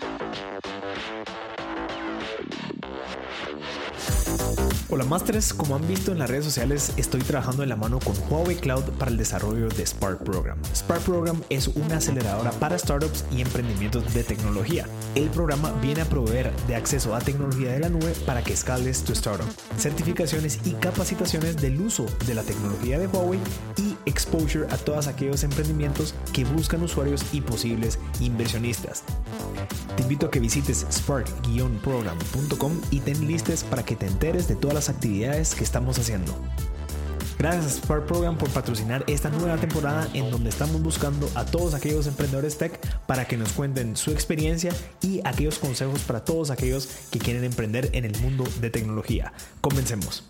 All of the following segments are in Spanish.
Thank you. Hola Masters, como han visto en las redes sociales, estoy trabajando en la mano con Huawei Cloud para el desarrollo de Spark Program. Spark Program es una aceleradora para startups y emprendimientos de tecnología. El programa viene a proveer de acceso a tecnología de la nube para que escales tu startup, certificaciones y capacitaciones del uso de la tecnología de Huawei y exposure a todos aquellos emprendimientos que buscan usuarios y posibles inversionistas. Te invito a que visites y ten listes para que te enteres de todas las actividades que estamos haciendo. Gracias a Spark Program por patrocinar esta nueva temporada en donde estamos buscando a todos aquellos emprendedores tech para que nos cuenten su experiencia y aquellos consejos para todos aquellos que quieren emprender en el mundo de tecnología. Comencemos.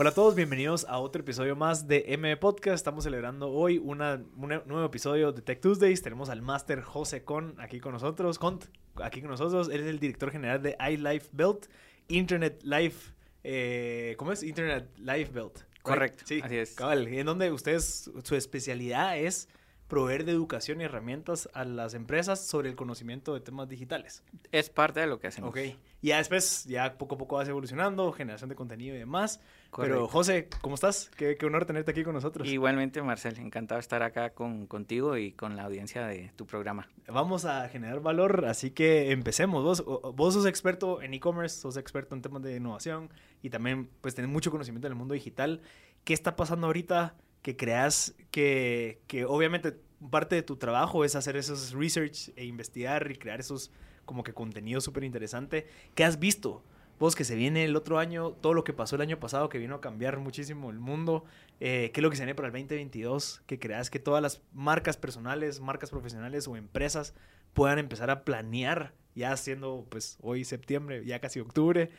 Hola a todos, bienvenidos a otro episodio más de M Podcast. Estamos celebrando hoy un nuevo episodio de Tech Tuesdays. Tenemos al máster José Con aquí con nosotros. Cont, aquí con nosotros. Él es el director general de iLife Build, Internet Life. Eh, ¿Cómo es? Internet Life Build. Correcto. Sí, así es. Cabal, en donde ustedes, su especialidad es proveer de educación y herramientas a las empresas sobre el conocimiento de temas digitales. Es parte de lo que hacemos. Ok. Y ya después, ya poco a poco vas evolucionando, generación de contenido y demás. Pero José, ¿cómo estás? Qué, honor tenerte aquí con nosotros. Igualmente, Marcel, encantado de estar acá con, contigo y con la audiencia de tu programa. Vamos a generar valor, así que empecemos. Vos, vos sos experto en e-commerce, sos experto en temas de innovación y también pues tenés mucho conocimiento en el mundo digital. ¿Qué está pasando ahorita? Que creas que, que obviamente parte de tu trabajo es hacer esos research e investigar y crear esos como que contenido súper interesante. ¿Qué has visto? Vos que se viene el otro año, todo lo que pasó el año pasado que vino a cambiar muchísimo el mundo, eh, ¿qué es lo que se viene para el 2022? Que creas que todas las marcas personales, marcas profesionales o empresas puedan empezar a planear, ya siendo pues hoy septiembre, ya casi octubre,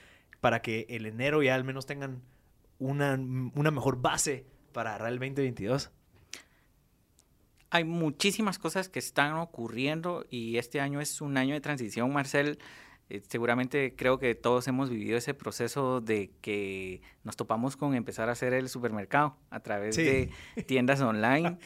para que el enero ya al menos tengan una, una mejor base para agarrar el 2022? Hay muchísimas cosas que están ocurriendo y este año es un año de transición, Marcel. Eh, seguramente creo que todos hemos vivido ese proceso de que nos topamos con empezar a hacer el supermercado a través de tiendas online.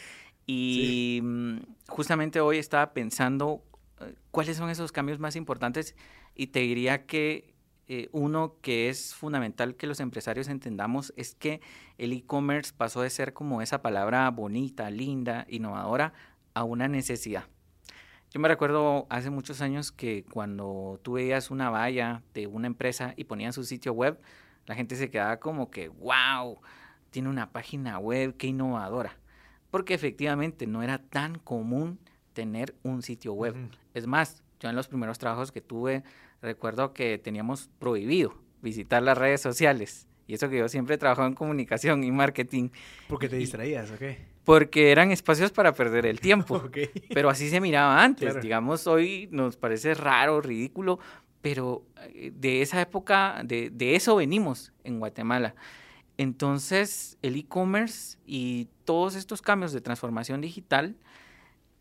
Y mm, justamente hoy estaba pensando eh, cuáles son esos cambios más importantes y te diría que eh, uno que es fundamental que los empresarios entendamos es que el e-commerce pasó de ser como esa palabra bonita, linda, innovadora, a una necesidad. Yo me recuerdo hace muchos años que cuando tú veías una valla de una empresa y ponían su sitio web, la gente se quedaba como que, wow, tiene una página web, qué innovadora. Porque efectivamente no era tan común tener un sitio web. Es más, yo en los primeros trabajos que tuve recuerdo que teníamos prohibido visitar las redes sociales. Y eso que yo siempre he trabajado en comunicación y marketing. ¿Porque te distraías o qué? Porque eran espacios para perder el tiempo. Pero así se miraba antes. Digamos, hoy nos parece raro, ridículo, pero eh, de esa época, de, de eso venimos en Guatemala. Entonces, el e-commerce y todos estos cambios de transformación digital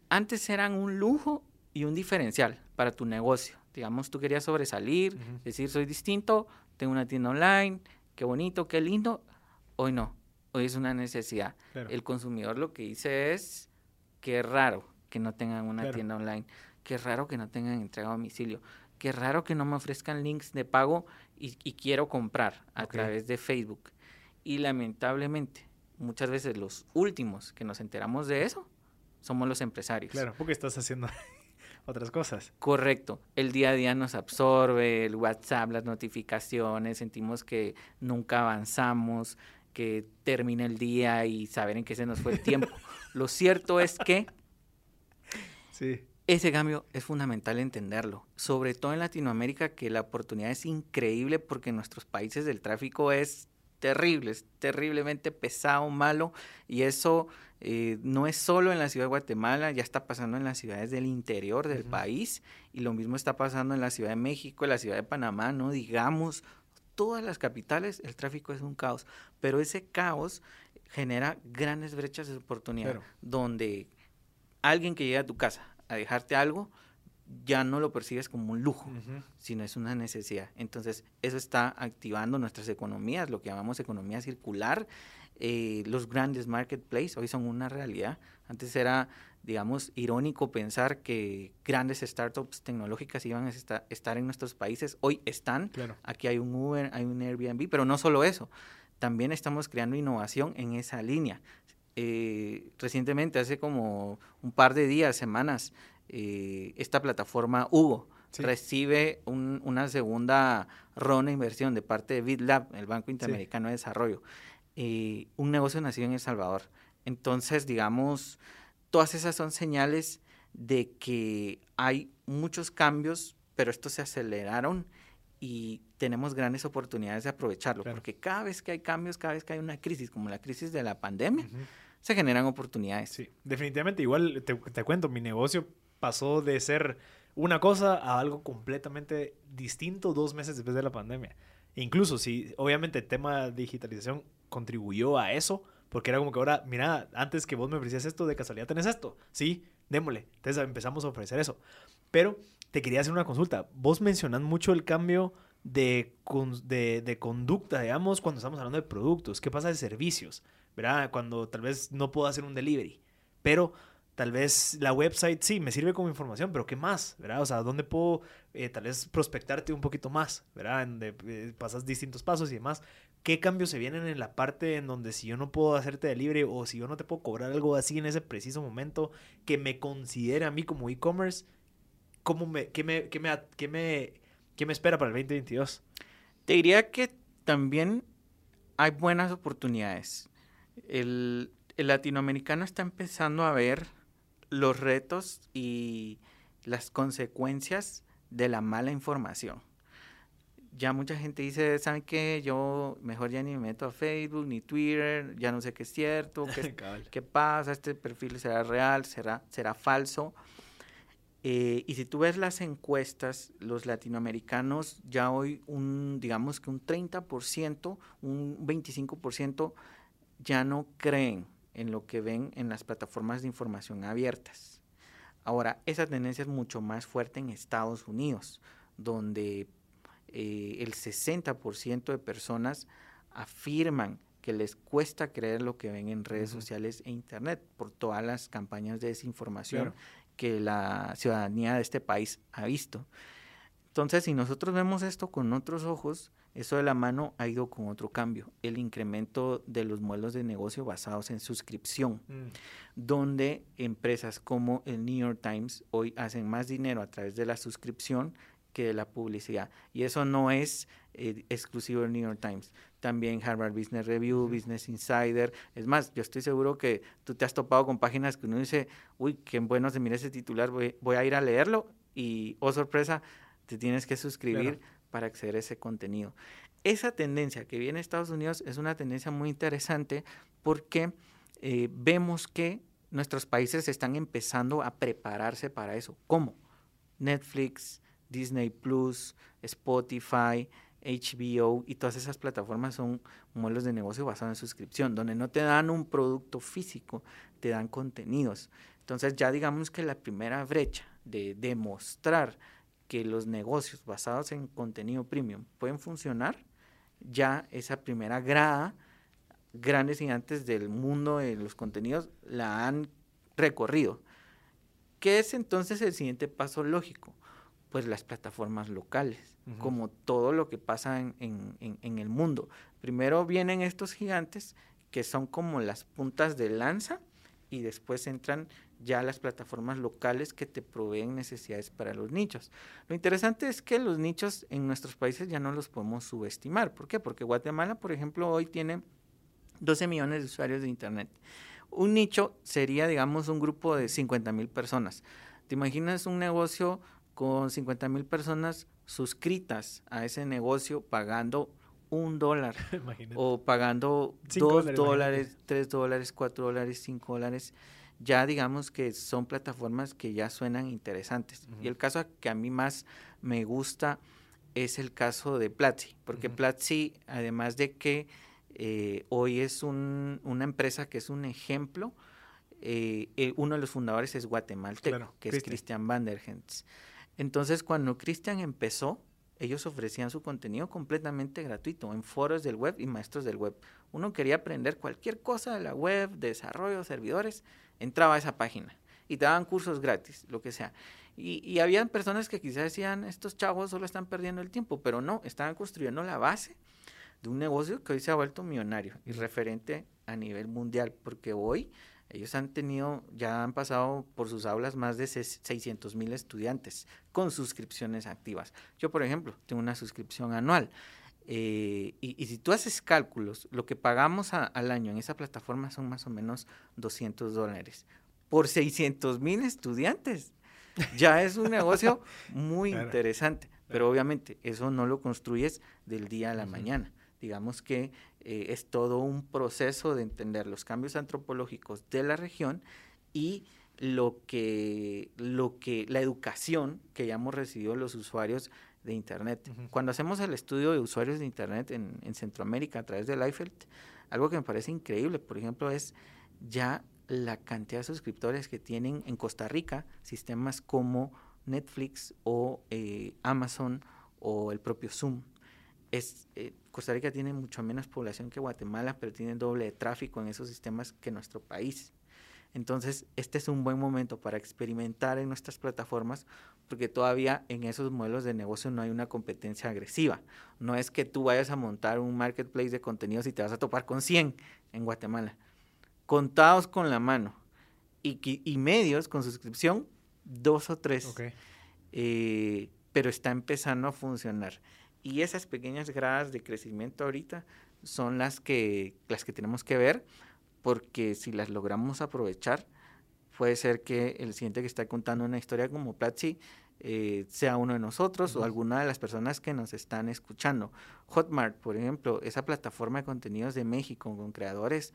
antes eran un lujo y un diferencial para tu negocio digamos, tú querías sobresalir, decir, soy distinto, tengo una tienda online, qué bonito, qué lindo. Hoy no, hoy es una necesidad. El consumidor lo que dice es, qué raro que no tengan una tienda online, qué raro que no tengan entrega a domicilio, qué raro que no me ofrezcan links de pago y, quiero comprar a través de Facebook. Y lamentablemente, muchas veces los últimos que nos enteramos de eso somos los empresarios. Claro, porque estás haciendo otras cosas. Correcto. El día a día nos absorbe, el WhatsApp, las notificaciones, sentimos que nunca avanzamos, que termina el día y saber en qué se nos fue el tiempo. Lo cierto es que ese cambio es fundamental entenderlo, sobre todo en Latinoamérica, que la oportunidad es increíble porque en nuestros países el tráfico es terrible, es terriblemente pesado, malo, y eso eh, no es solo en la ciudad de Guatemala, ya está pasando en las ciudades del interior del país y lo mismo está pasando en la Ciudad de México, en la Ciudad de Panamá, no digamos, todas las capitales el tráfico es un caos, pero ese caos genera grandes brechas de oportunidad donde alguien que llega a tu casa a dejarte algo, ya no lo percibes como un lujo, sino es una necesidad. Entonces, eso está activando nuestras economías, lo que llamamos economía circular, eh, los grandes marketplaces hoy son una realidad. Antes era, digamos, irónico pensar que grandes startups tecnológicas iban a estar en nuestros países. Hoy están. Aquí hay un Uber, hay un Airbnb, pero no solo eso. También estamos creando innovación en esa línea. Eh, recientemente, hace como un par de días, semanas, eh, esta plataforma Hugo recibe una segunda ronda de inversión de parte de BitLab, el Banco Interamericano de Desarrollo, eh, un negocio nacido en El Salvador. Entonces, digamos, todas esas son señales de que hay muchos cambios, pero estos se aceleraron y tenemos grandes oportunidades de aprovecharlo, porque cada vez que hay cambios, cada vez que hay una crisis, como la crisis de la pandemia, se generan oportunidades. Sí, definitivamente, igual te, te cuento, mi negocio pasó de ser una cosa a algo completamente distinto dos meses después de la pandemia. incluso si, obviamente, el tema de digitalización contribuyó a eso, porque era como que ahora, mira, antes que vos me ofrecías esto, de casualidad tenés esto. Sí, démosle. Entonces empezamos a ofrecer eso. Pero te quería hacer una consulta. Vos mencionas mucho el cambio de, de, de, conducta, digamos, cuando estamos hablando de productos. ¿Qué pasa de servicios? ¿Verdad? Cuando tal vez no puedo hacer un delivery. Pero Tal vez la website sí me sirve como información, pero ¿qué más? ¿Verdad? O sea, ¿dónde puedo eh, tal vez prospectarte un poquito más? ¿Verdad? En de, eh, pasas distintos pasos y demás. ¿Qué cambios se vienen en la parte en donde si yo no puedo hacerte de libre o si yo no te puedo cobrar algo así en ese preciso momento que me considere a mí como e-commerce? ¿Cómo me, qué, me, qué, me, qué, me, ¿Qué me espera para el 2022? Te diría que también hay buenas oportunidades. El latinoamericano está empezando a ver los retos y las consecuencias de la mala información. Ya mucha gente dice, ¿saben qué? Yo mejor ya ni me meto a Facebook ni Twitter, ya no sé qué es cierto, qué, qué pasa, este perfil será real, será, será falso. Eh, y si tú ves las encuestas, los latinoamericanos ya hoy un, digamos que un 30%, un 25% ya no creen en lo que ven en las plataformas de información abiertas. Ahora, esa tendencia es mucho más fuerte en Estados Unidos, donde eh, el 60% de personas afirman que les cuesta creer lo que ven en redes sociales e internet por todas las campañas de desinformación que la ciudadanía de este país ha visto. Entonces, si nosotros vemos esto con otros ojos, eso de la mano ha ido con otro cambio, el incremento de los modelos de negocio basados en suscripción, mm. donde empresas como el New York Times hoy hacen más dinero a través de la suscripción que de la publicidad. Y eso no es eh, exclusivo del New York Times. También Harvard Business Review, Business Insider. Es más, yo estoy seguro que tú te has topado con páginas que uno dice, uy, qué bueno se mira ese titular, voy, a ir a leerlo y, oh sorpresa, te tienes que suscribir para acceder a ese contenido. Esa tendencia que viene en Estados Unidos es una tendencia muy interesante porque eh, vemos que nuestros países están empezando a prepararse para eso. ¿Cómo? Netflix, Disney Plus, Spotify, HBO y todas esas plataformas son modelos de negocio basados en suscripción, donde no te dan un producto físico, te dan contenidos. Entonces ya digamos que la primera brecha de demostrar que los negocios basados en contenido premium pueden funcionar, ya esa primera grada, grandes gigantes del mundo de los contenidos la han recorrido. ¿Qué es entonces el siguiente paso lógico? Pues las plataformas locales, como todo lo que pasa en, en, el mundo. Primero vienen estos gigantes que son como las puntas de lanza y después entran ya las plataformas locales que te proveen necesidades para los nichos. Lo interesante es que los nichos en nuestros países ya no los podemos subestimar. ¿Por qué? Porque Guatemala, por ejemplo, hoy tiene 12 millones de usuarios de Internet. Un nicho sería, digamos, un grupo de 50 mil personas. ¿Te imaginas un negocio con 50 mil personas suscritas a ese negocio pagando un dólar o pagando dos dólares, tres dólares, cuatro dólares, cinco dólares? Ya digamos que son plataformas que ya suenan interesantes. Y el caso que a mí más me gusta es el caso de Platzi, porque Platzi, además de que eh, hoy es una empresa que es un ejemplo, eh, eh, uno de los fundadores es guatemalteco, que es Christian Vanderhens. Entonces, cuando Christian empezó, ellos ofrecían su contenido completamente gratuito en foros del web y maestros del web. Uno quería aprender cualquier cosa de la web, desarrollo, servidores, entraba a esa página y te daban cursos gratis, lo que sea. Y, y habían personas que quizás decían, estos chavos solo están perdiendo el tiempo, pero no, estaban construyendo la base de un negocio que hoy se ha vuelto millonario y referente a nivel mundial, porque hoy ellos han tenido, ya han pasado por sus aulas más de 600 mil estudiantes con suscripciones activas. Yo, por ejemplo, tengo una suscripción anual. Eh, y, si tú haces cálculos, lo que pagamos al año en esa plataforma son más o menos 200 dólares por 600 mil estudiantes. Ya es un negocio muy interesante, pero obviamente eso no lo construyes del día a la mañana. Digamos que eh, es todo un proceso de entender los cambios antropológicos de la región y lo que, lo que, la educación que ya hemos recibido los usuarios de Internet. Cuando hacemos el estudio de usuarios de Internet en, en Centroamérica a través de Liefeld, algo que me parece increíble, por ejemplo, es ya la cantidad de suscriptores que tienen en Costa Rica sistemas como Netflix o eh, Amazon o el propio Zoom. Es, eh, Costa Rica tiene mucho menos población que Guatemala, pero tiene doble de tráfico en esos sistemas que nuestro país. Entonces, este es un buen momento para experimentar en nuestras plataformas, porque todavía en esos modelos de negocio no hay una competencia agresiva. No es que tú vayas a montar un marketplace de contenidos y te vas a topar con 100 en Guatemala contados con la mano. Y, y medios con suscripción, dos o tres. Eh, pero está empezando a funcionar. Y esas pequeñas gradas de crecimiento ahorita son las que, las que tenemos que ver, porque si las logramos aprovechar, puede ser que el siguiente que está contando una historia como Platzi eh, sea uno de nosotros o alguna de las personas que nos están escuchando. Hotmart, por ejemplo, esa plataforma de contenidos de México con creadores,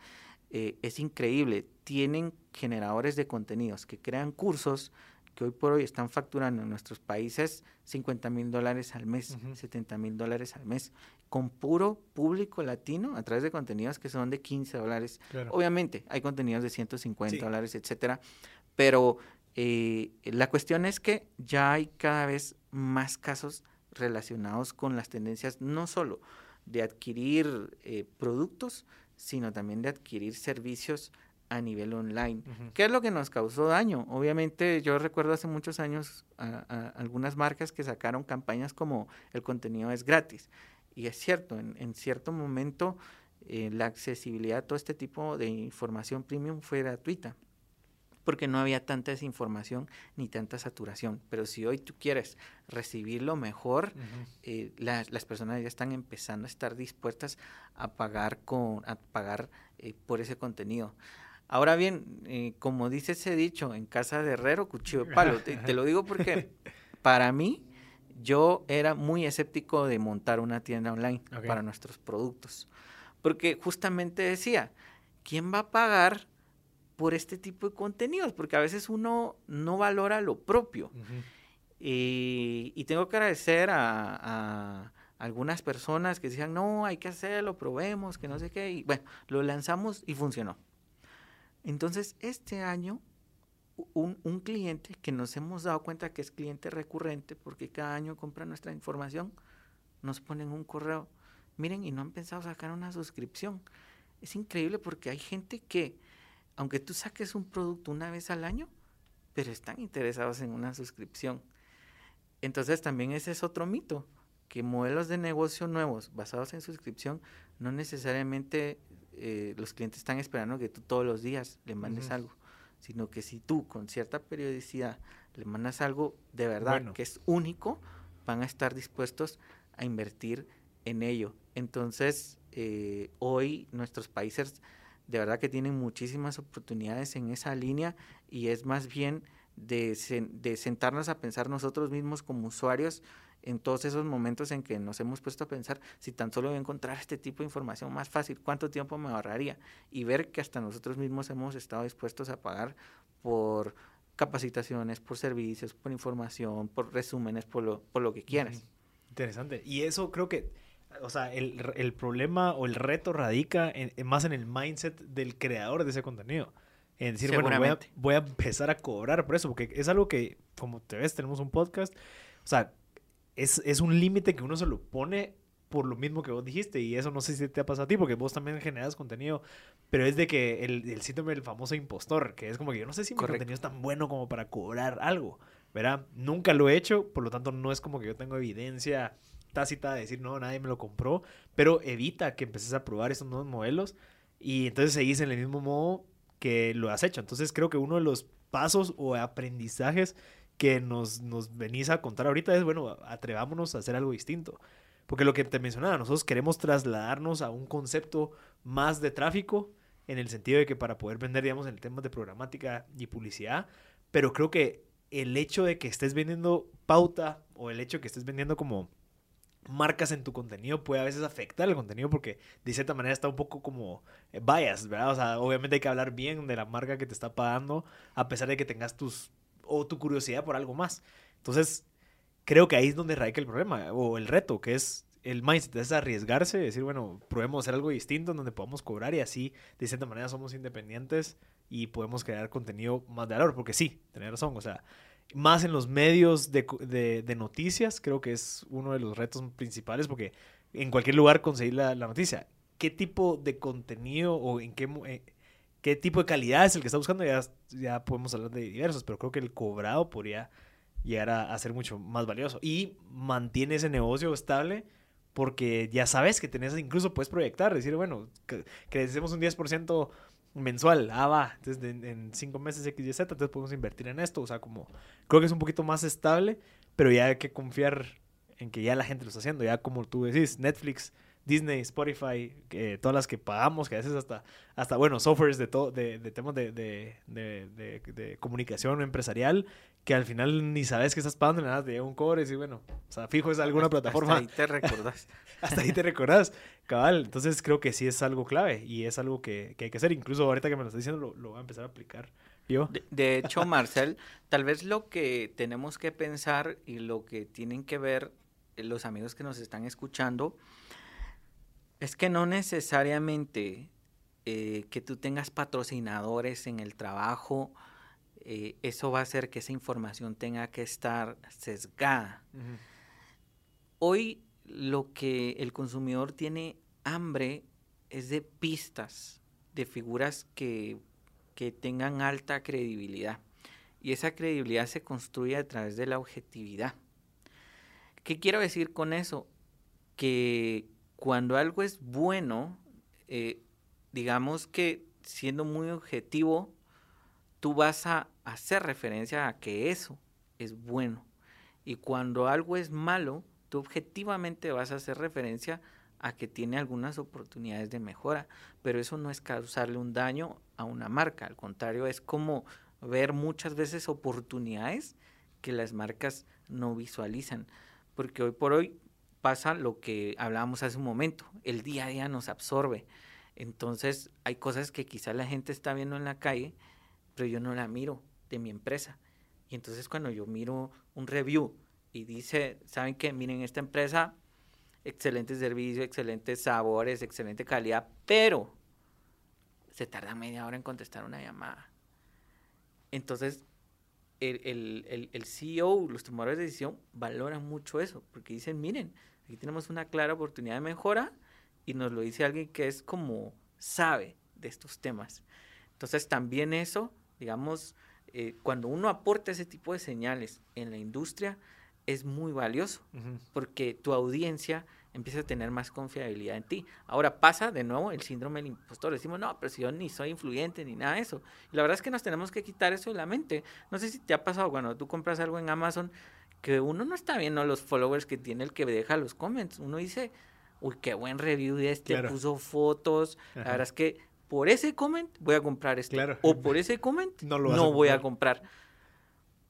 eh, es increíble. Tienen generadores de contenidos que crean cursos que hoy por hoy están facturando en nuestros países 50 mil dólares al mes, 70 mil dólares al mes, con puro público latino a través de contenidos que son de 15 dólares. Obviamente hay contenidos de 150 dólares, etcétera, pero eh, la cuestión es que ya hay cada vez más casos relacionados con las tendencias no solo de adquirir eh, productos, sino también de adquirir servicios a nivel online. ¿Qué es lo que nos causó daño? Obviamente yo recuerdo hace muchos años a, algunas marcas que sacaron campañas como el contenido es gratis. Y es cierto, en, cierto momento eh, la accesibilidad a todo este tipo de información premium fue gratuita porque no había tanta desinformación ni tanta saturación. Pero si hoy tú quieres recibirlo mejor, eh, las personas ya están empezando a estar dispuestas a pagar, con, a pagar eh, por ese contenido. Ahora bien, eh, como dice ese dicho, en casa de herrero, cuchillo de palo. te, lo digo porque para mí, yo era muy escéptico de montar una tienda online para nuestros productos. Porque justamente decía, ¿quién va a pagar por este tipo de contenidos, porque a veces uno no valora lo propio. y tengo que agradecer a, algunas personas que decían, no, hay que hacerlo, probemos, que no sé qué. Y bueno, lo lanzamos y funcionó. Entonces, este año, un, un cliente que nos hemos dado cuenta que es cliente recurrente, porque cada año compra nuestra información, nos ponen un correo. Miren, y no han pensado sacar una suscripción. Es increíble porque hay gente que aunque tú saques un producto una vez al año, pero están interesados en una suscripción. Entonces también ese es otro mito, que modelos de negocio nuevos basados en suscripción, no necesariamente eh, los clientes están esperando que tú todos los días le mandes algo, sino que si tú con cierta periodicidad le mandas algo de verdad que es único, van a estar dispuestos a invertir en ello. Entonces, eh, hoy nuestros países de verdad que tienen muchísimas oportunidades en esa línea y es más bien de, sentarnos a pensar nosotros mismos como usuarios en todos esos momentos en que nos hemos puesto a pensar si tan solo voy a encontrar este tipo de información más fácil, cuánto tiempo me ahorraría y ver que hasta nosotros mismos hemos estado dispuestos a pagar por capacitaciones, por servicios, por información, por resúmenes, por lo, por lo que quieras. Interesante. Y eso creo que o sea, el, problema o el reto radica más en el mindset del creador de ese contenido. En decir, bueno, voy a, empezar a cobrar por eso, porque es algo que, como te ves, tenemos un podcast, o sea, es, un límite que uno se lo pone por lo mismo que vos dijiste, y eso no sé si te ha pasado a ti, porque vos también generas contenido, pero es de que el, el síndrome del famoso impostor, que es como que yo no sé si mi contenido es tan bueno como para cobrar algo, ¿verdad? Nunca lo he hecho, por lo tanto no es como que yo tengo evidencia tácita de decir, no, nadie me lo compró, pero evita que empeces a probar esos nuevos modelos y entonces seguís en el mismo modo que lo has hecho. Entonces creo que uno de los pasos o aprendizajes que nos, nos venís a contar ahorita es, bueno, atrevámonos a hacer algo distinto. Porque lo que te mencionaba, nosotros queremos trasladarnos a un concepto más de tráfico, en el sentido de que para poder vender, digamos, en el tema de programática y publicidad, pero creo que el hecho de que estés vendiendo pauta o el hecho de que estés vendiendo como marcas en tu contenido puede a veces afectar el contenido porque de cierta manera está un poco como eh, bias, ¿verdad? O sea, obviamente hay que hablar bien de la marca que te está pagando a pesar de que tengas tus o tu curiosidad por algo más. Entonces, creo que ahí es donde radica el problema o el reto, que es el mindset, es arriesgarse, decir, bueno, probemos hacer algo distinto en donde podamos cobrar y así, de cierta manera, somos independientes y podemos crear contenido más de valor, porque sí, tener razón, o sea, más en los medios de, de, noticias, creo que es uno de los retos principales, porque en cualquier lugar conseguir la, la noticia. ¿Qué tipo de contenido o en qué, eh, qué tipo de calidad es el que está buscando? Ya, podemos hablar de diversos, pero creo que el cobrado podría llegar a, ser mucho más valioso. Y mantiene ese negocio estable porque ya sabes que tenés, incluso puedes proyectar, decir, bueno, que, crecemos un 10% mensual, ah, va, entonces en, cinco meses X, Y, Z, entonces podemos invertir en esto, o sea, como, creo que es un poquito más estable, pero ya hay que confiar en que ya la gente lo está haciendo, ya como tú decís, Netflix Disney, Spotify, que, todas las que pagamos, que a veces hasta, hasta bueno, softwares de, todo de, de temas de, de, de, comunicación empresarial, que al final ni sabes que estás pagando, nada, te llega un cobre y bueno, o sea, fijo es alguna plataforma. Hasta ahí te recordás. hasta ahí te recordás, cabal. Entonces creo que sí es algo clave y es algo que, que hay que hacer. Incluso ahorita que me lo estás diciendo, lo, lo voy a empezar a aplicar. Yo. De, hecho, Marcel, tal vez lo que tenemos que pensar y lo que tienen que ver los amigos que nos están escuchando es que no necesariamente eh, que tú tengas patrocinadores en el trabajo, eh, eso va a hacer que esa información tenga que estar sesgada. Hoy lo que el consumidor tiene hambre es de pistas, de figuras que, que tengan alta credibilidad. Y esa credibilidad se construye a través de la objetividad. ¿Qué quiero decir con eso? Que cuando algo es bueno, eh, digamos que siendo muy objetivo, tú vas a hacer referencia a que eso es bueno. Y cuando algo es malo, tú objetivamente vas a hacer referencia a que tiene algunas oportunidades de mejora, pero eso no es causarle un daño a una marca, al contrario, es como ver muchas veces oportunidades que las marcas no visualizan, porque hoy por hoy pasa lo que hablábamos hace un momento, el día a día nos absorbe. Entonces hay cosas que quizá la gente está viendo en la calle, pero yo no la miro de mi empresa. Y entonces cuando yo miro un review y dice, ¿saben qué? Miren, esta empresa, excelente servicio, excelentes sabores, excelente calidad, pero se tarda media hora en contestar una llamada. Entonces, el, el, el, CEO, los tomadores de decisión, valoran mucho eso, porque dicen, miren, aquí tenemos una clara oportunidad de mejora y nos lo dice alguien que es como sabe de estos temas. Entonces también eso, digamos, eh, cuando uno aporta ese tipo de señales en la industria, es muy valioso, porque tu audiencia empieza a tener más confiabilidad en ti. Ahora pasa de nuevo el síndrome del impostor. Decimos, no, pero si yo ni soy influyente ni nada de eso. Y la verdad es que nos tenemos que quitar eso de la mente. No sé si te ha pasado cuando tú compras algo en Amazon, que uno no está viendo los followers que tiene el que deja los comments. Uno dice, uy, qué buen review de este, puso fotos. La verdad es que por ese comment voy a comprar este. O por ese comment no, lo voy a comprar.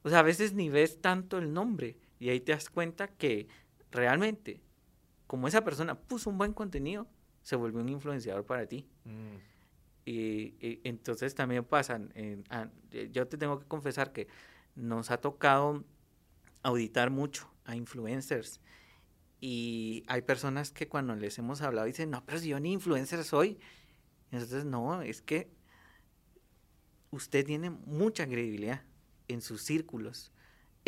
O sea, a veces ni ves tanto el nombre y ahí te das cuenta que realmente como esa persona puso un buen contenido, se vuelve un influenciador para ti. Mm. Y, entonces también pasan, yo te tengo que confesar que nos ha tocado auditar mucho a influencers y hay personas que cuando les hemos hablado dicen, no, pero si yo ni influencer soy. Entonces, no, es que usted tiene mucha credibilidad en sus círculos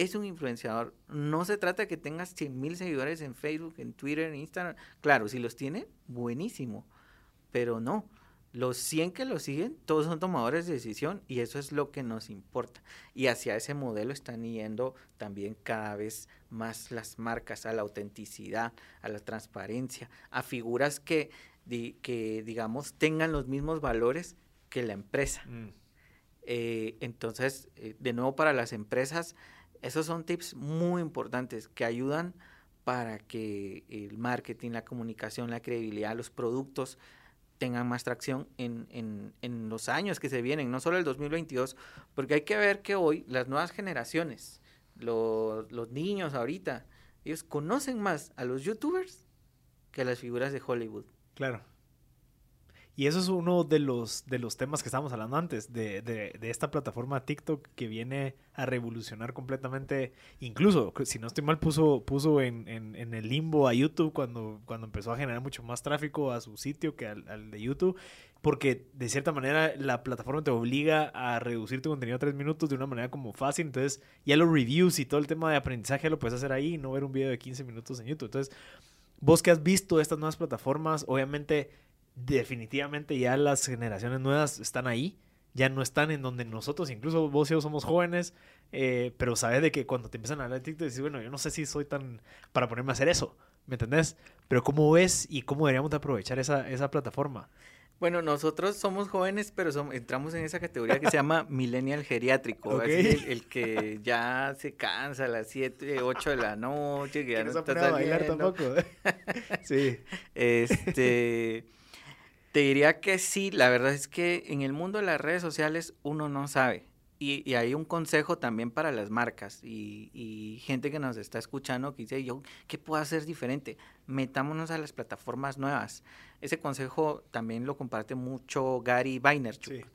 es un influenciador. No se trata de que tengas 100 mil seguidores en Facebook, en Twitter, en Instagram. Claro, si los tiene, buenísimo. Pero no, los 100 que lo siguen, todos son tomadores de decisión y eso es lo que nos importa. Y hacia ese modelo están yendo también cada vez más las marcas, a la autenticidad, a la transparencia, a figuras que, que digamos, tengan los mismos valores que la empresa. Mm. Eh, entonces, eh, de nuevo para las empresas, esos son tips muy importantes que ayudan para que el marketing, la comunicación, la credibilidad, los productos tengan más tracción en, en, los años que se vienen, no solo el 2022, porque hay que ver que hoy las nuevas generaciones, los, los niños ahorita, ellos conocen más a los youtubers que a las figuras de Hollywood. Claro. Y eso es uno de los, de los temas que estábamos hablando antes, de, de, esta plataforma TikTok que viene a revolucionar completamente, incluso, si no estoy mal, puso, puso en, en, en, el limbo a YouTube cuando, cuando empezó a generar mucho más tráfico a su sitio que al, al, de YouTube, porque de cierta manera la plataforma te obliga a reducir tu contenido a tres minutos de una manera como fácil, entonces ya los reviews y todo el tema de aprendizaje lo puedes hacer ahí y no ver un video de 15 minutos en YouTube. Entonces, vos que has visto estas nuevas plataformas, obviamente definitivamente ya las generaciones nuevas están ahí, ya no están en donde nosotros, incluso vos y yo somos jóvenes, eh, pero sabes de que cuando te empiezan a hablar de TikTok, dices, bueno, yo no sé si soy tan para ponerme a hacer eso, ¿me entendés? Pero ¿cómo ves y cómo deberíamos de aprovechar esa, esa plataforma? Bueno, nosotros somos jóvenes, pero entramos en esa categoría que se llama millennial geriátrico. el, que ya se cansa a las 7, 8 de la noche, que ya no está saliendo. tampoco. sí. Este... Te diría que sí, la verdad es que en el mundo de las redes sociales uno no sabe. Y, hay un consejo también para las marcas y, gente que nos está escuchando que dice, yo, ¿qué puedo hacer diferente? Metámonos a las plataformas nuevas. Ese consejo también lo comparte mucho Gary Vaynerchuk.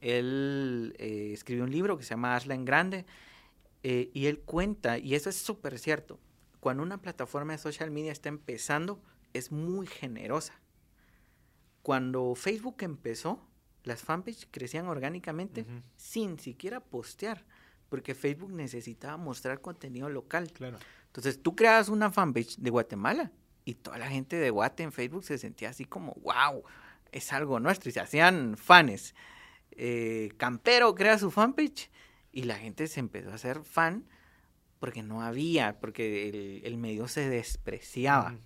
Él eh, escribió un libro que se llama Hazla en Grande eh, y él cuenta, y eso es súper cierto, cuando una plataforma de social media está empezando, es muy generosa cuando Facebook empezó, las fanpages crecían orgánicamente sin siquiera postear, porque Facebook necesitaba mostrar contenido local. Claro. Entonces tú creas una fanpage de Guatemala y toda la gente de Guate en Facebook se sentía así como, wow, es algo nuestro y se hacían fans. Eh, Campero crea su fanpage y la gente se empezó a hacer fan porque no había, porque el, medio se despreciaba.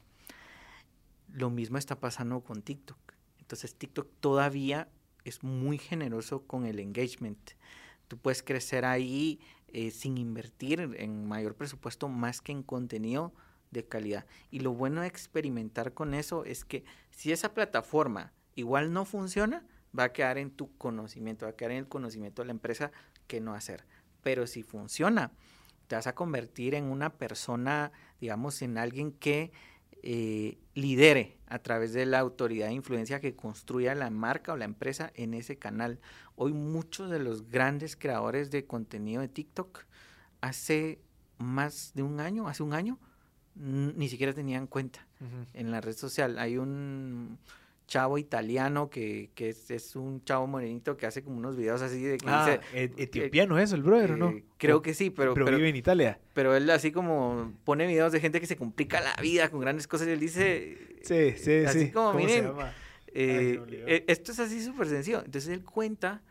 Lo mismo está pasando con TikTok. Entonces TikTok todavía es muy generoso con el engagement. Tú puedes crecer ahí eh, sin invertir en mayor presupuesto más que en contenido de calidad. Y lo bueno de experimentar con eso es que si esa plataforma igual no funciona, va a quedar en tu conocimiento, va a quedar en el conocimiento de la empresa que no hacer. Pero si funciona, te vas a convertir en una persona, digamos, en alguien que eh, lidere a través de la autoridad de influencia que construya la marca o la empresa en ese canal. Hoy muchos de los grandes creadores de contenido de TikTok hace más de un año, hace un año, ni siquiera tenían cuenta en la red social. Hay un chavo italiano que, que es, un chavo morenito que hace como unos videos así de que ah, e, etiopiano es el brother, ¿no? Eh, creo que sí, pero, pero, vive en Italia. Pero él así como pone videos de gente que se complica la vida con grandes cosas y él dice Sí, sí, así sí. como miren, eh, eh, esto es así súper sencillo. Entonces él cuenta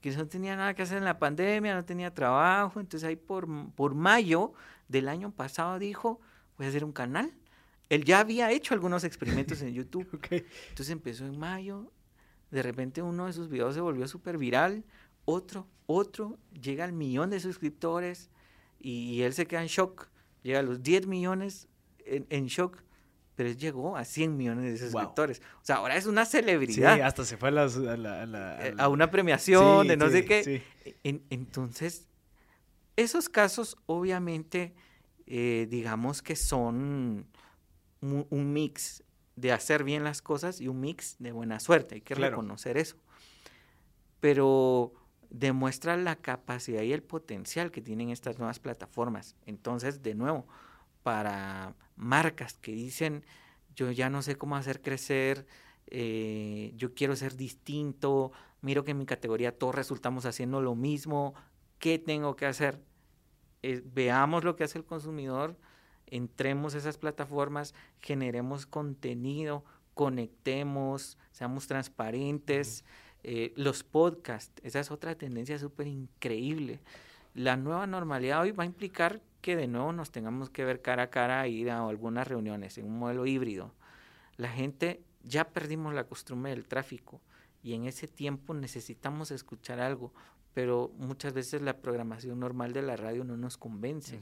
que no tenía nada que hacer en la pandemia, no tenía trabajo, entonces ahí por, por mayo del año pasado dijo, voy a hacer un canal él ya había hecho algunos experimentos en YouTube. Entonces empezó en mayo, de repente uno de sus videos se volvió súper viral, otro, otro, llega al millón de suscriptores y, él se queda en shock, llega a los 10 millones en, shock, pero él llegó a 100 millones de suscriptores. O sea, ahora es una celebridad. Sí, hasta se fue a, la, eh, a, una premiación de no sé qué. entonces, esos casos obviamente, eh, digamos que son un, mix de hacer bien las cosas y un mix de buena suerte. Hay que reconocer eso. Pero demuestra la capacidad y el potencial que tienen estas nuevas plataformas. Entonces, de nuevo, para marcas que dicen, yo ya no sé cómo hacer crecer, eh, yo quiero ser distinto, miro que en mi categoría todos resultamos haciendo lo mismo, ¿qué tengo que hacer? eh, veamos lo que hace el consumidor, entremos a esas plataformas, generemos contenido, conectemos, seamos transparentes. Eh, los podcasts, esa es otra tendencia súper increíble. La nueva normalidad hoy va a implicar que de nuevo nos tengamos que ver cara a cara, ir a algunas reuniones en un modelo híbrido. La gente ya perdimos la costumbre del tráfico y en ese tiempo necesitamos escuchar algo, pero muchas veces la programación normal de la radio no nos convence.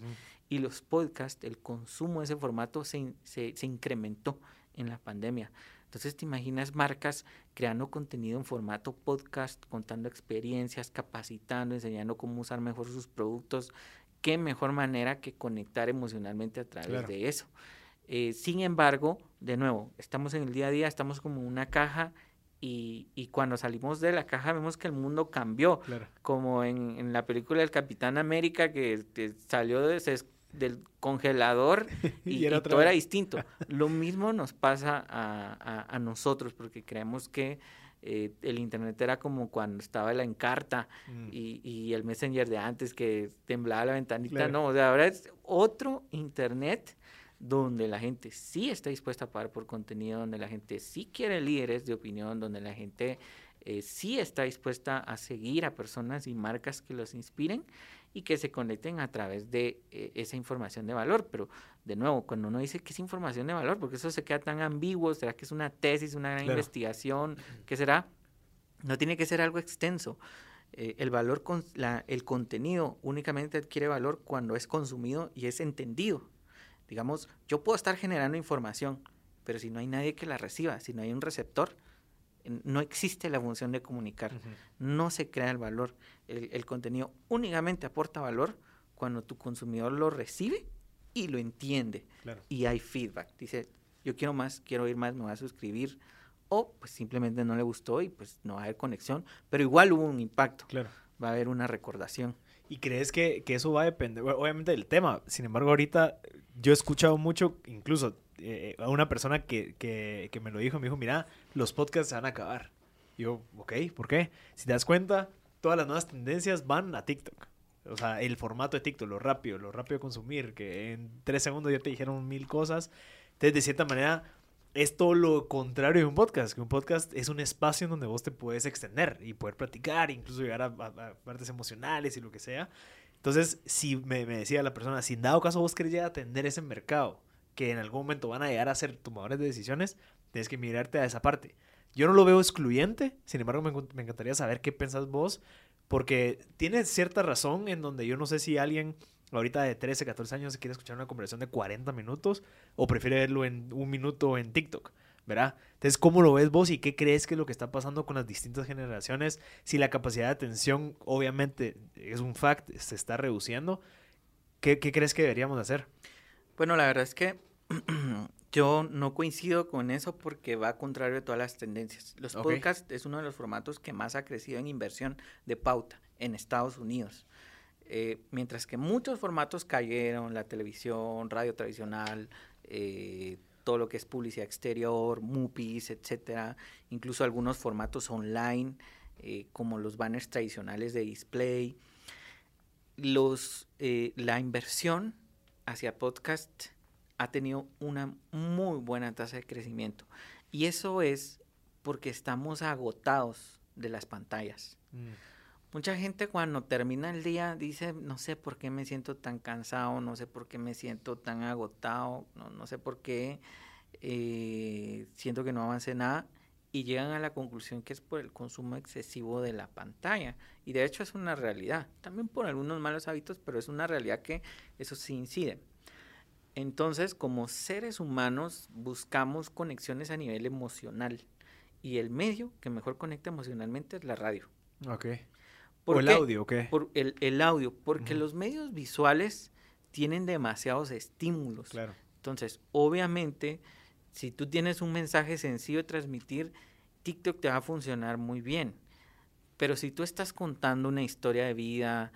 Y los podcasts, el consumo de ese formato se, se, se incrementó en la pandemia. Entonces te imaginas marcas creando contenido en formato podcast, contando experiencias, capacitando, enseñando cómo usar mejor sus productos. Qué mejor manera que conectar emocionalmente a través de eso. Eh, sin embargo, de nuevo, estamos en el día a día, estamos como una caja y, y, cuando salimos de la caja vemos que el mundo cambió, como en, en, la película del Capitán América que, salió de, del congelador y, todo era distinto. Lo mismo nos pasa a, a, nosotros porque creemos que eh, el Internet era como cuando estaba la encarta mm. y, y, el Messenger de antes que temblaba la ventanita. No, o sea, ahora es otro Internet donde la gente sí está dispuesta a pagar por contenido, donde la gente sí quiere líderes de opinión, donde la gente eh, sí está dispuesta a seguir a personas y marcas que los inspiren y que se conecten a través de eh, esa información de valor. Pero de nuevo, cuando uno dice que es información de valor, porque eso se queda tan ambiguo, ¿será que es una tesis, una gran investigación? ¿Qué será? No tiene que ser algo extenso. Eh, el valor, con la, el contenido únicamente adquiere valor cuando es consumido y es entendido. Digamos, yo puedo estar generando información, pero si no hay nadie que la reciba, si no hay un receptor, no existe la función de comunicar, no se crea el valor. El, contenido únicamente aporta valor cuando tu consumidor lo recibe y lo entiende. Y hay feedback. Dice, yo quiero más, quiero oír más, me voy a suscribir. O pues simplemente no le gustó y pues no va a haber conexión, pero igual hubo un impacto. Va a haber una recordación. ¿Y crees que, que eso va a depender, obviamente, del tema? Sin embargo, ahorita yo he escuchado mucho, incluso eh, a una persona que, que, me lo dijo, me dijo, mira, los podcasts se van a acabar. Yo, ok, ¿por qué? Si te das cuenta, todas las nuevas tendencias van a TikTok. O sea, el formato de TikTok, lo rápido, lo rápido de consumir, que en tres segundos ya te dijeron mil cosas. Entonces, de cierta manera, es todo lo contrario de un podcast, que un podcast es un espacio en donde vos te puedes extender y poder platicar, incluso llegar a, partes emocionales y lo que sea. Entonces, si me, decía la persona, si en dado caso vos querés llegar a atender ese mercado, que en algún momento van a llegar a ser tomadores de decisiones, tienes que mirarte a esa parte. Yo no lo veo excluyente, sin embargo me, me encantaría saber qué pensás vos, porque tienes cierta razón en donde yo no sé si alguien ahorita de 13, 14 años quiere escuchar una conversación de 40 minutos o prefiere verlo en un minuto en TikTok. ¿verdad? Entonces, ¿cómo lo ves vos y qué crees que es lo que está pasando con las distintas generaciones? Si la capacidad de atención, obviamente, es un fact, se está reduciendo, ¿qué, crees que deberíamos hacer? Bueno, la verdad es que yo no coincido con eso porque va contrario a todas las tendencias. Los podcasts es uno de los formatos que más ha crecido en inversión de pauta en Estados Unidos. Eh, mientras que muchos formatos cayeron, la televisión, radio tradicional, eh, todo lo que es publicidad exterior, MUPIs, etcétera, incluso algunos formatos online, eh, como los banners tradicionales de display. Los, la inversión hacia podcast ha tenido una muy buena tasa de crecimiento. Y eso es porque estamos agotados de las pantallas. Mm. Mucha gente cuando termina el día dice, no sé por qué me siento tan cansado, no sé por qué me siento tan agotado, no, no sé por qué eh, siento que no avance nada y llegan a la conclusión que es por el consumo excesivo de la pantalla. Y de hecho es una realidad, también por algunos malos hábitos, pero es una realidad que eso sí incide. Entonces, como seres humanos, buscamos conexiones a nivel emocional. Y el medio que mejor conecta emocionalmente es la radio. Ok. ¿O el audio, ok? Por el, el audio, porque los medios visuales tienen demasiados estímulos. Claro. Entonces, obviamente, si tú tienes un mensaje sencillo de transmitir, TikTok te va a funcionar muy bien. Pero si tú estás contando una historia de vida,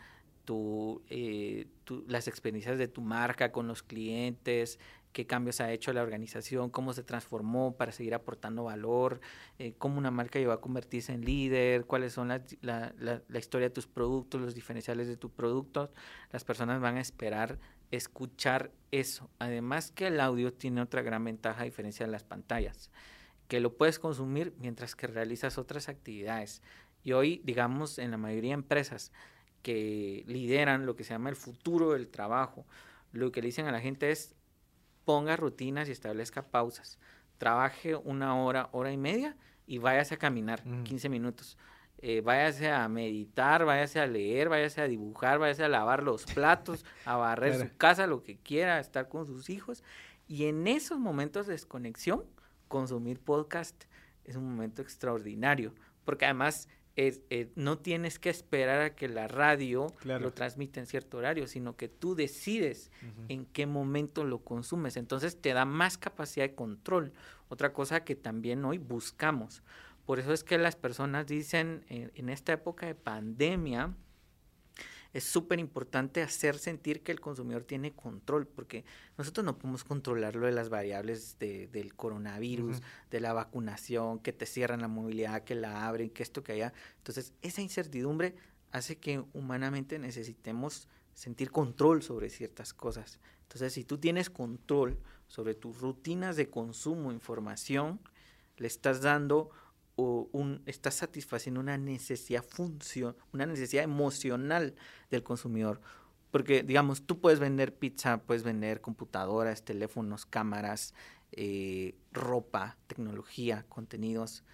eh, las experiencias de tu marca con los clientes, qué cambios ha hecho la organización, cómo se transformó para seguir aportando valor, eh, cómo una marca llegó a convertirse en líder, cuáles son la, la, la, historia de tus productos, los diferenciales de tus productos. Las personas van a esperar escuchar eso. Además que el audio tiene otra gran ventaja a diferencia de las pantallas, que lo puedes consumir mientras que realizas otras actividades. Y hoy, digamos, en la mayoría de empresas que lideran lo que se llama el futuro del trabajo, lo que le dicen a la gente es ponga rutinas y establezca pausas. Trabaje una hora, hora y media y váyase a caminar 15 minutos. Eh, váyase a meditar, váyase a leer, váyase a dibujar, váyase a lavar los platos, a barrer su casa, lo que quiera, estar con sus hijos. Y en esos momentos de desconexión, consumir podcast es un momento extraordinario, porque además eh, no tienes que esperar a que la radio lo transmita en cierto horario, sino que tú decides en qué momento lo consumes. Entonces te da más capacidad de control. Otra cosa que también hoy buscamos. Por eso es que las personas dicen eh, en esta época de pandemia, es súper importante hacer sentir que el consumidor tiene control, porque nosotros no podemos controlar lo de las variables del coronavirus, de la vacunación, que te cierran la movilidad, que la abren, que esto, que allá. Entonces, esa incertidumbre hace que humanamente necesitemos sentir control sobre ciertas cosas. Entonces, si tú tienes control sobre tus rutinas de consumo, información, le estás dando un, está satisfaciendo una necesidad función, una necesidad emocional del consumidor. Porque, digamos, tú puedes vender pizza, puedes vender computadoras, teléfonos, cámaras, eh, ropa, tecnología, contenidos,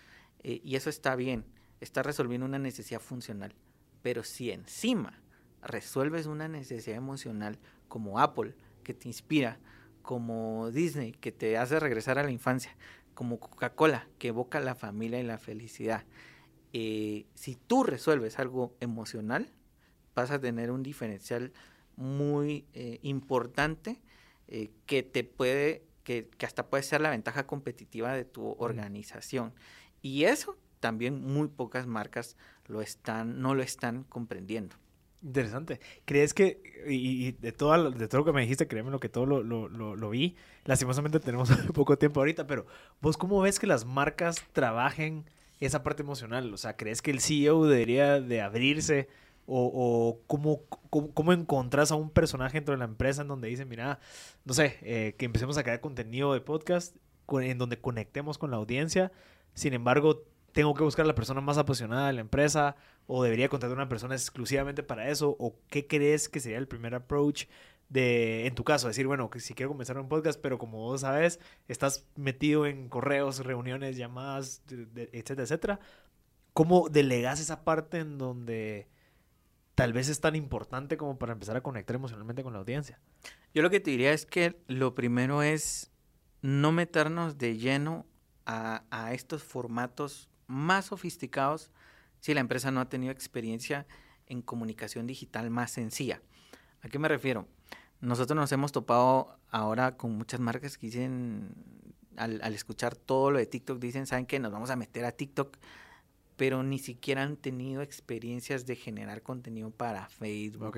eh, y eso está bien, está resolviendo una necesidad funcional. Pero si encima resuelves una necesidad emocional como Apple, que te inspira, como Disney, que te hace regresar a la infancia, como Coca-Cola, que evoca la familia y la felicidad. Eh, si tú resuelves algo emocional, vas a tener un diferencial muy eh, importante eh, que te puede, que, hasta puede ser la ventaja competitiva de tu organización. Y eso también muy pocas marcas lo están, no lo están comprendiendo. Interesante. ¿Crees que, y, de, todo, de todo lo que me dijiste, créeme lo que todo lo, lo, lo, vi, lastimosamente tenemos poco tiempo ahorita, pero vos cómo ves que las marcas trabajen esa parte emocional? O sea, ¿crees que el CEO debería de abrirse? ¿O, o cómo, cómo, encontrás a un personaje dentro de la empresa en donde dice, mira, no sé, eh, que empecemos a crear contenido de podcast en donde conectemos con la audiencia? Sin embargo, tengo que buscar a la persona más apasionada de la empresa o debería contratar a una persona exclusivamente para eso o qué crees que sería el primer approach de en tu caso decir bueno que si quiero comenzar un podcast pero como vos sabes estás metido en correos reuniones llamadas etcétera etcétera. Cómo delegas esa parte en donde tal vez es tan importante como para empezar a conectar emocionalmente con la audiencia yo lo que te diría es que lo primero es no meternos de lleno a, a estos formatos más sofisticados si la empresa no ha tenido experiencia en comunicación digital más sencilla. ¿A qué me refiero? Nosotros nos hemos topado ahora con muchas marcas que dicen, al, escuchar todo lo de TikTok, dicen, ¿saben qué? Nos vamos a meter a TikTok, pero ni siquiera han tenido experiencias de generar contenido para Facebook,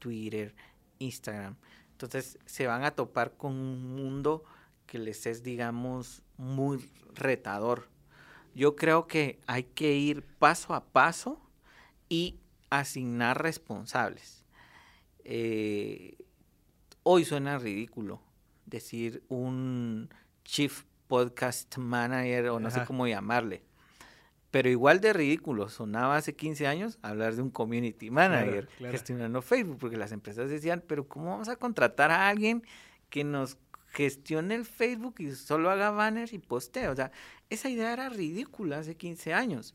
Twitter, Instagram. Entonces se van a topar con un mundo que les es, digamos, muy retador yo creo que hay que ir paso a paso y asignar responsables. Eh, hoy suena ridículo decir un chief podcast manager o no sé cómo llamarle. Pero igual de ridículo sonaba hace 15 años hablar de un community manager gestionando Facebook, porque las empresas decían, pero ¿cómo vamos a contratar a alguien que nos gestione el Facebook y solo haga banners y posteo. O sea, esa idea era ridícula hace 15 años.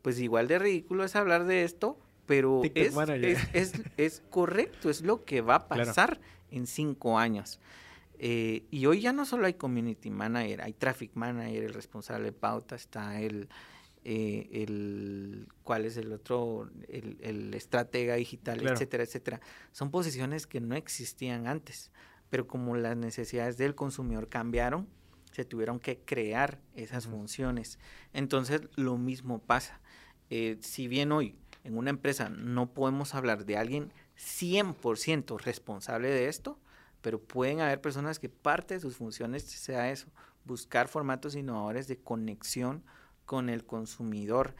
Pues igual de ridículo es hablar de esto, pero es, es, es, correcto, es lo que va a pasar en cinco años. Eh, y hoy ya no solo hay community manager, hay traffic manager, el responsable de pauta, está el, eh, el cuál es el otro, el, el estratega digital, etcétera, etcétera. Son posiciones que no existían antes pero como las necesidades del consumidor cambiaron, se tuvieron que crear esas funciones. Entonces, lo mismo pasa. Eh, si bien hoy en una empresa no podemos hablar de alguien 100% responsable de esto, pero pueden haber personas que parte de sus funciones sea eso, buscar formatos innovadores de conexión con el consumidor.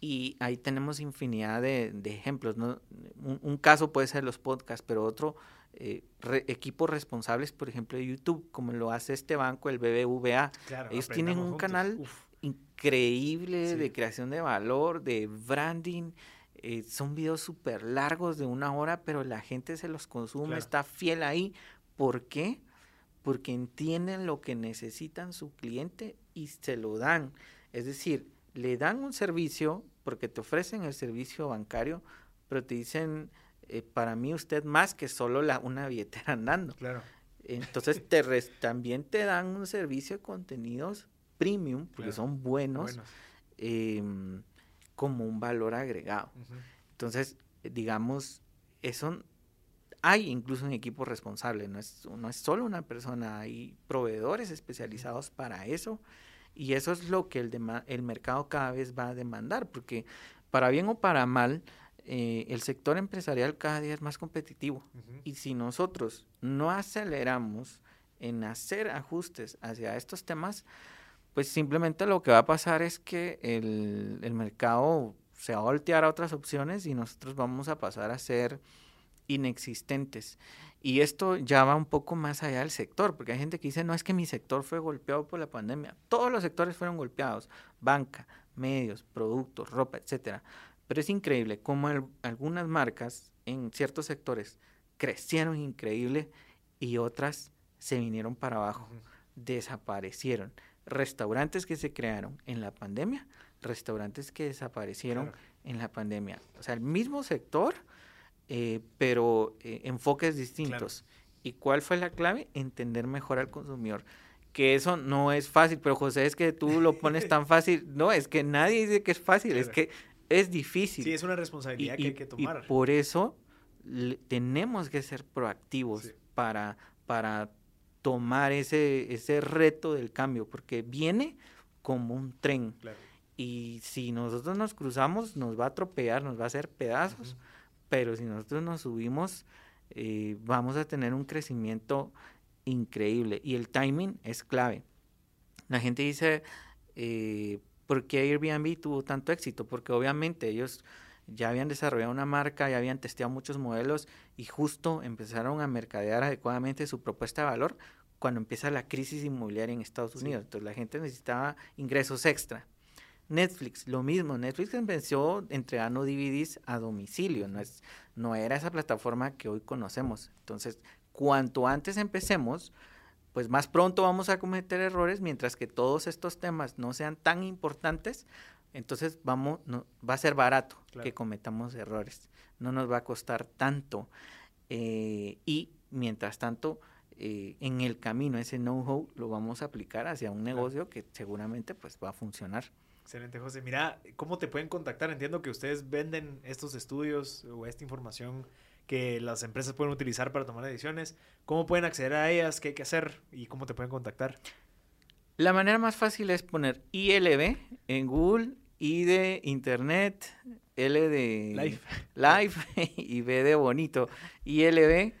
Y ahí tenemos infinidad de, ejemplos. ¿no? Un, caso puede ser los podcasts, pero otro, eh, equipos responsables, por ejemplo, de YouTube, como lo hace este banco, el BBVA. Ellos tienen un canal increíble de creación de valor, de branding. Eh, son videos súper largos de una hora, pero la gente se los consume, está fiel ahí. ¿Por qué? Porque entienden lo que necesitan su cliente y se lo dan. Es decir, le dan un servicio porque te ofrecen el servicio bancario, pero te dicen, eh, para mí usted más que solo la, una billetera andando. Claro. Entonces te también te dan un servicio de contenidos premium, porque son buenos, em, como un valor agregado. Entonces, digamos, eso hay incluso un equipo responsable, no es, no es solo una persona, hay proveedores especializados para eso y eso es lo que el, el mercado cada vez va a demandar, porque para bien o para mal, eh, el sector empresarial cada día es más competitivo. Y si nosotros no aceleramos en hacer ajustes hacia estos temas, pues simplemente lo que va a pasar es que el, el mercado se va a voltear a otras opciones y nosotros vamos a pasar a ser inexistentes. Y esto ya va un poco más allá del sector, porque hay gente que dice, no es que mi sector fue golpeado por la pandemia. Todos los sectores fueron golpeados, banca, medios, productos, ropa, etcétera. Pero es increíble cómo algunas marcas en ciertos sectores crecieron increíble y otras se vinieron para abajo, desaparecieron. Restaurantes que se crearon en la pandemia, restaurantes que desaparecieron en la pandemia. O sea, el mismo sector eh, pero eh, enfoques distintos. ¿Y cuál fue la clave? Entender mejor al consumidor. Que eso no es fácil, pero José, es que tú lo pones tan fácil. No, es que nadie dice que es fácil, es que es difícil. Sí, es una responsabilidad que hay que tomar. Y por eso tenemos que ser proactivos para, para tomar ese, ese reto del cambio, porque viene como un tren. Y si nosotros nos cruzamos, nos va a atropellar, nos va a hacer pedazos pero si nosotros nos subimos, eh, vamos a tener un crecimiento increíble y el timing es clave. La gente dice, eh, ¿por qué Airbnb tuvo tanto éxito? Porque obviamente ellos ya habían desarrollado una marca, ya habían testeado muchos modelos y justo empezaron a mercadear adecuadamente su propuesta de valor cuando empieza la crisis inmobiliaria en Estados Unidos. Entonces la gente necesitaba ingresos extra. Netflix, lo mismo. Netflix empezó entregando DVDs a domicilio, no, es, no era esa plataforma que hoy conocemos. Entonces, cuanto antes empecemos, pues más pronto vamos a cometer errores, mientras que todos estos temas no sean tan importantes, entonces vamos, no, va a ser barato que cometamos errores, no nos va a costar tanto. Eh, y mientras tanto, eh, en el camino, ese know-how lo vamos a aplicar hacia un negocio que seguramente pues va a funcionar. Excelente, José. Mira, ¿cómo te pueden contactar? Entiendo que ustedes venden estos estudios o esta información que las empresas pueden utilizar para tomar decisiones. ¿Cómo pueden acceder a ellas? ¿Qué hay que hacer? ¿Y cómo te pueden contactar? La manera más fácil es poner ILB en Google, I de Internet, L de Life y B de bonito. ILB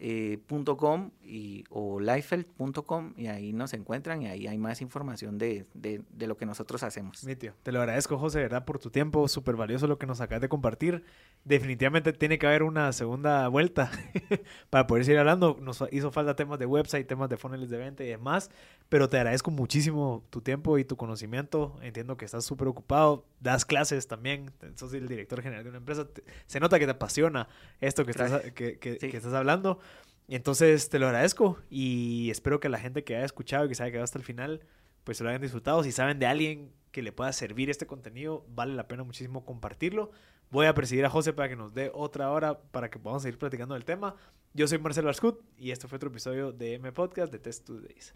eh, .com y, o lifeld.com y ahí nos encuentran y ahí hay más información de, de, de lo que nosotros hacemos. Mi tío, te lo agradezco José, verdad, por tu tiempo, súper valioso lo que nos acabas de compartir. Definitivamente tiene que haber una segunda vuelta para poder seguir hablando. Nos hizo falta temas de website, temas de funnels de venta y demás, pero te agradezco muchísimo tu tiempo y tu conocimiento. Entiendo que estás súper ocupado, das clases también, sos el director general de una empresa. Se nota que te apasiona esto que estás, que, que, que estás hablando. Entonces te lo agradezco y espero que la gente que haya escuchado y que se haya quedado hasta el final, pues se lo hayan disfrutado. Si saben de alguien que le pueda servir este contenido, vale la pena muchísimo compartirlo. Voy a presidir a José para que nos dé otra hora para que podamos seguir platicando del tema. Yo soy Marcelo Arscut y este fue otro episodio de M Podcast de Test Days.